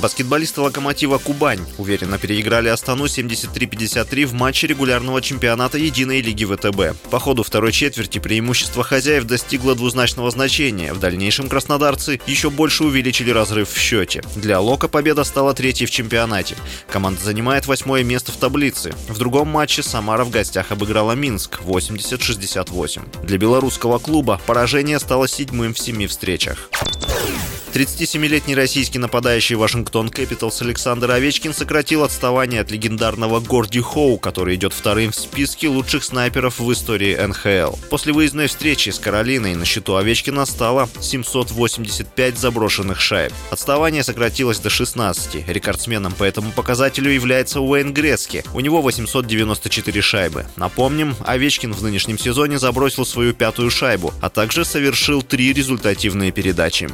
Баскетболисты «Локомотива Кубань» уверенно переиграли Астану 73-53 в матче регулярного чемпионата Единой лиги ВТБ. По ходу второй четверти преимущество хозяев достигло двузначного значения. В дальнейшем краснодарцы еще больше увеличили разрыв в счете. Для «Лока» победа стала третьей в чемпионате. Команда занимает восьмое место в таблице. В другом матче Самара в гостях обыграла Минск 80-68. Для белорусского клуба поражение стало седьмым в семи встречах. 37-летний российский нападающий Вашингтон Кэпиталс Александр Овечкин сократил отставание от легендарного Горди Хоу, который идет вторым в списке лучших снайперов в истории НХЛ. После выездной встречи с Каролиной на счету Овечкина стало 785 заброшенных шайб. Отставание сократилось до 16. Рекордсменом по этому показателю является Уэйн Грецки. У него 894 шайбы. Напомним, Овечкин в нынешнем сезоне забросил свою пятую шайбу, а также совершил три результативные передачи.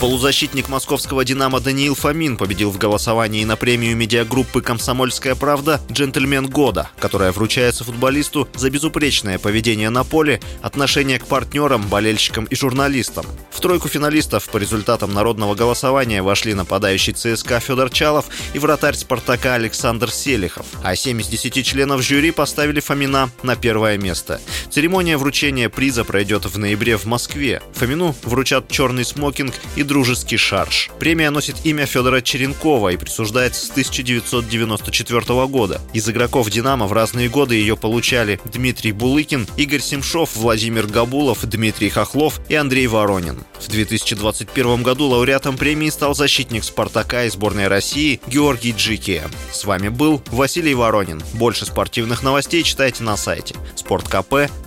Полузащитник московского «Динамо» Даниил Фомин победил в голосовании на премию медиагруппы «Комсомольская правда» «Джентльмен года», которая вручается футболисту за безупречное поведение на поле, отношение к партнерам, болельщикам и журналистам. В тройку финалистов по результатам народного голосования вошли нападающий ЦСКА Федор Чалов и вратарь «Спартака» Александр Селихов, а 7 из 10 членов жюри поставили Фомина на первое место. Церемония вручения приза пройдет в ноябре в Москве. Фомину вручат черный смокинг и дружеский шарж. Премия носит имя Федора Черенкова и присуждается с 1994 года. Из игроков «Динамо» в разные годы ее получали Дмитрий Булыкин, Игорь Семшов, Владимир Габулов, Дмитрий Хохлов и Андрей Воронин. В 2021 году лауреатом премии стал защитник «Спартака» и сборной России Георгий Джики. С вами был Василий Воронин. Больше спортивных новостей читайте на сайте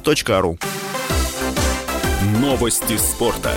sportkp.ru Новости спорта.